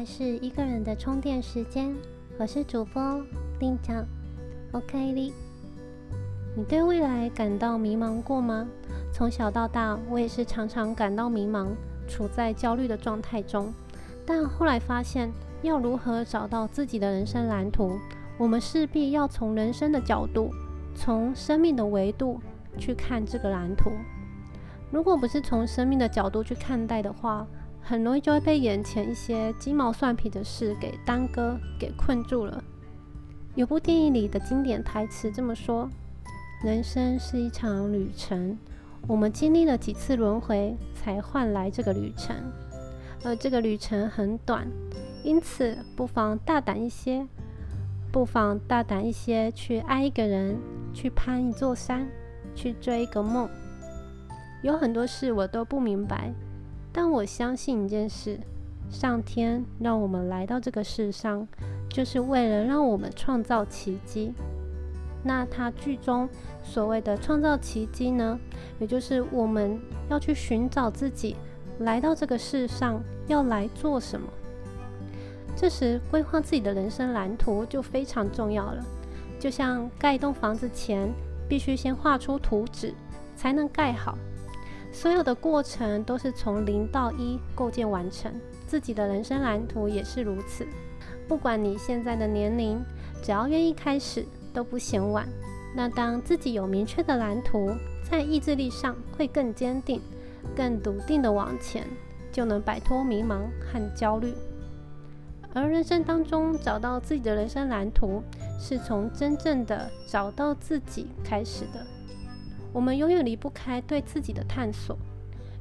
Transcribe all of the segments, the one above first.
在是一个人的充电时间，我是主播令长，OK 哩。你对未来感到迷茫过吗？从小到大，我也是常常感到迷茫，处在焦虑的状态中。但后来发现，要如何找到自己的人生蓝图，我们势必要从人生的角度，从生命的维度去看这个蓝图。如果不是从生命的角度去看待的话，很容易就会被眼前一些鸡毛蒜皮的事给耽搁、给困住了。有部电影里的经典台词这么说：“人生是一场旅程，我们经历了几次轮回，才换来这个旅程。而这个旅程很短，因此不妨大胆一些，不妨大胆一些去爱一个人，去攀一座山，去追一个梦。有很多事我都不明白。”但我相信一件事：上天让我们来到这个世上，就是为了让我们创造奇迹。那他剧中所谓的创造奇迹呢？也就是我们要去寻找自己来到这个世上要来做什么。这时规划自己的人生蓝图就非常重要了。就像盖一栋房子前，必须先画出图纸，才能盖好。所有的过程都是从零到一构建完成，自己的人生蓝图也是如此。不管你现在的年龄，只要愿意开始，都不嫌晚。那当自己有明确的蓝图，在意志力上会更坚定、更笃定的往前，就能摆脱迷茫和焦虑。而人生当中找到自己的人生蓝图，是从真正的找到自己开始的。我们永远离不开对自己的探索，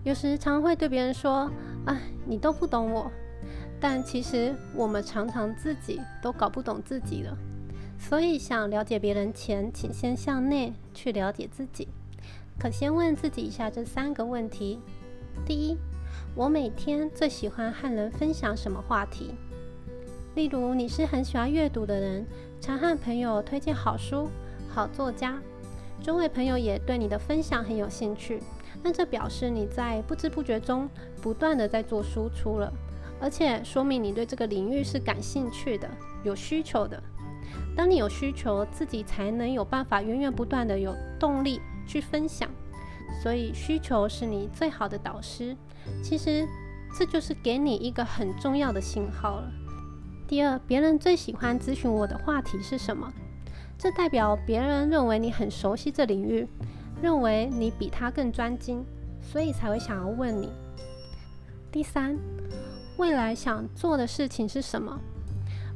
有时常会对别人说：“啊，你都不懂我。”但其实我们常常自己都搞不懂自己了。所以想了解别人前，请先向内去了解自己。可先问自己以下这三个问题：第一，我每天最喜欢和人分享什么话题？例如，你是很喜欢阅读的人，常和朋友推荐好书、好作家。周围朋友也对你的分享很有兴趣，那这表示你在不知不觉中不断的在做输出了，而且说明你对这个领域是感兴趣的、有需求的。当你有需求，自己才能有办法源源不断的有动力去分享。所以需求是你最好的导师。其实这就是给你一个很重要的信号了。第二，别人最喜欢咨询我的话题是什么？这代表别人认为你很熟悉这领域，认为你比他更专精，所以才会想要问你。第三，未来想做的事情是什么？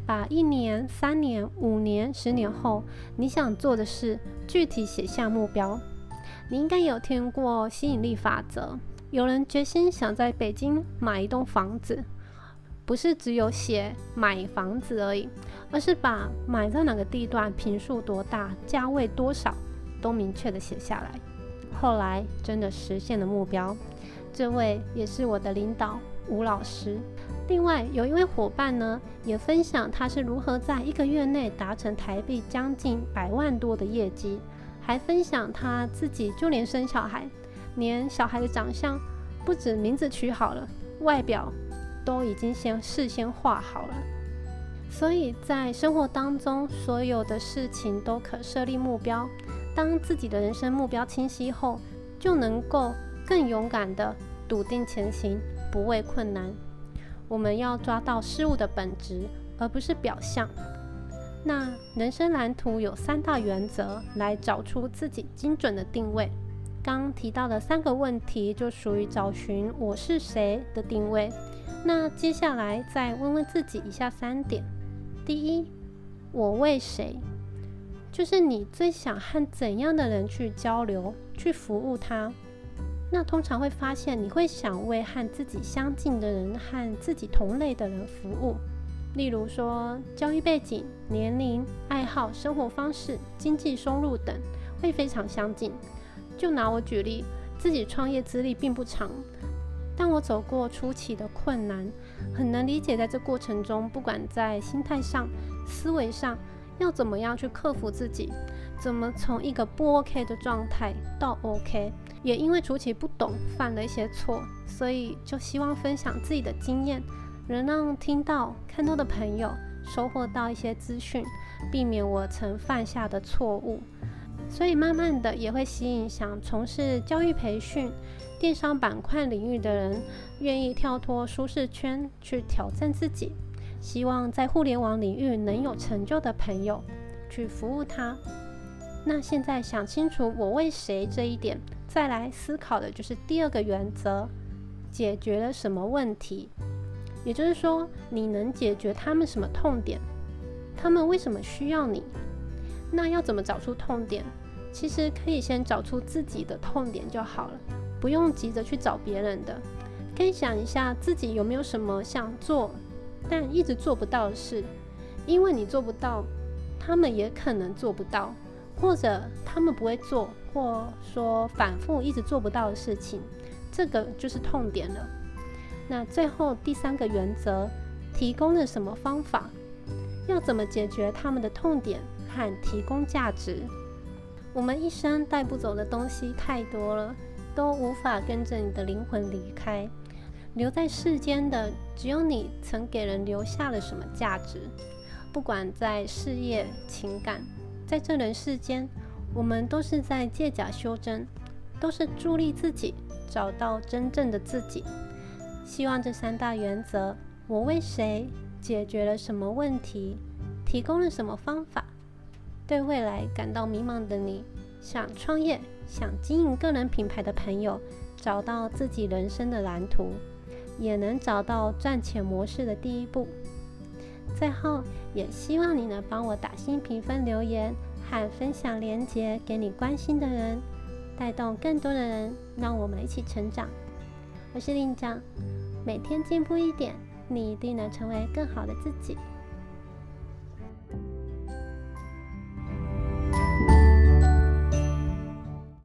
把一年、三年、五年、十年后你想做的事具体写下目标。你应该有听过吸引力法则，有人决心想在北京买一栋房子。不是只有写买房子而已，而是把买在哪个地段、平数多大、价位多少都明确的写下来。后来真的实现了目标。这位也是我的领导吴老师。另外有一位伙伴呢，也分享他是如何在一个月内达成台币将近百万多的业绩，还分享他自己就连生小孩，连小孩的长相不止名字取好了，外表。都已经先事先画好了，所以在生活当中，所有的事情都可设立目标。当自己的人生目标清晰后，就能够更勇敢的笃定前行，不畏困难。我们要抓到事物的本质，而不是表象。那人生蓝图有三大原则，来找出自己精准的定位。刚提到的三个问题，就属于找寻我是谁的定位。那接下来再问问自己以下三点：第一，我为谁？就是你最想和怎样的人去交流、去服务他？那通常会发现，你会想为和自己相近的人、和自己同类的人服务。例如说，教育背景、年龄、爱好、生活方式、经济收入等会非常相近。就拿我举例，自己创业资历并不长。但我走过初期的困难，很能理解，在这过程中，不管在心态上、思维上，要怎么样去克服自己，怎么从一个不 OK 的状态到 OK，也因为初期不懂，犯了一些错，所以就希望分享自己的经验，能让听到、看到的朋友收获到一些资讯，避免我曾犯下的错误。所以慢慢的也会吸引想从事教育培训、电商板块领域的人，愿意跳脱舒适圈去挑战自己，希望在互联网领域能有成就的朋友去服务他。那现在想清楚我为谁这一点，再来思考的就是第二个原则：解决了什么问题？也就是说，你能解决他们什么痛点？他们为什么需要你？那要怎么找出痛点？其实可以先找出自己的痛点就好了，不用急着去找别人的。可以想一下自己有没有什么想做但一直做不到的事，因为你做不到，他们也可能做不到，或者他们不会做，或说反复一直做不到的事情，这个就是痛点了。那最后第三个原则，提供了什么方法？要怎么解决他们的痛点？和提供价值。我们一生带不走的东西太多了，都无法跟着你的灵魂离开。留在世间的，只有你曾给人留下了什么价值。不管在事业、情感，在这人世间，我们都是在借假修真，都是助力自己找到真正的自己。希望这三大原则：我为谁解决了什么问题，提供了什么方法。对未来感到迷茫的你，想创业、想经营个人品牌的朋友，找到自己人生的蓝图，也能找到赚钱模式的第一步。最后，也希望你能帮我打新评分、留言和分享链接给你关心的人，带动更多的人，让我们一起成长。我是令长，每天进步一点，你一定能成为更好的自己。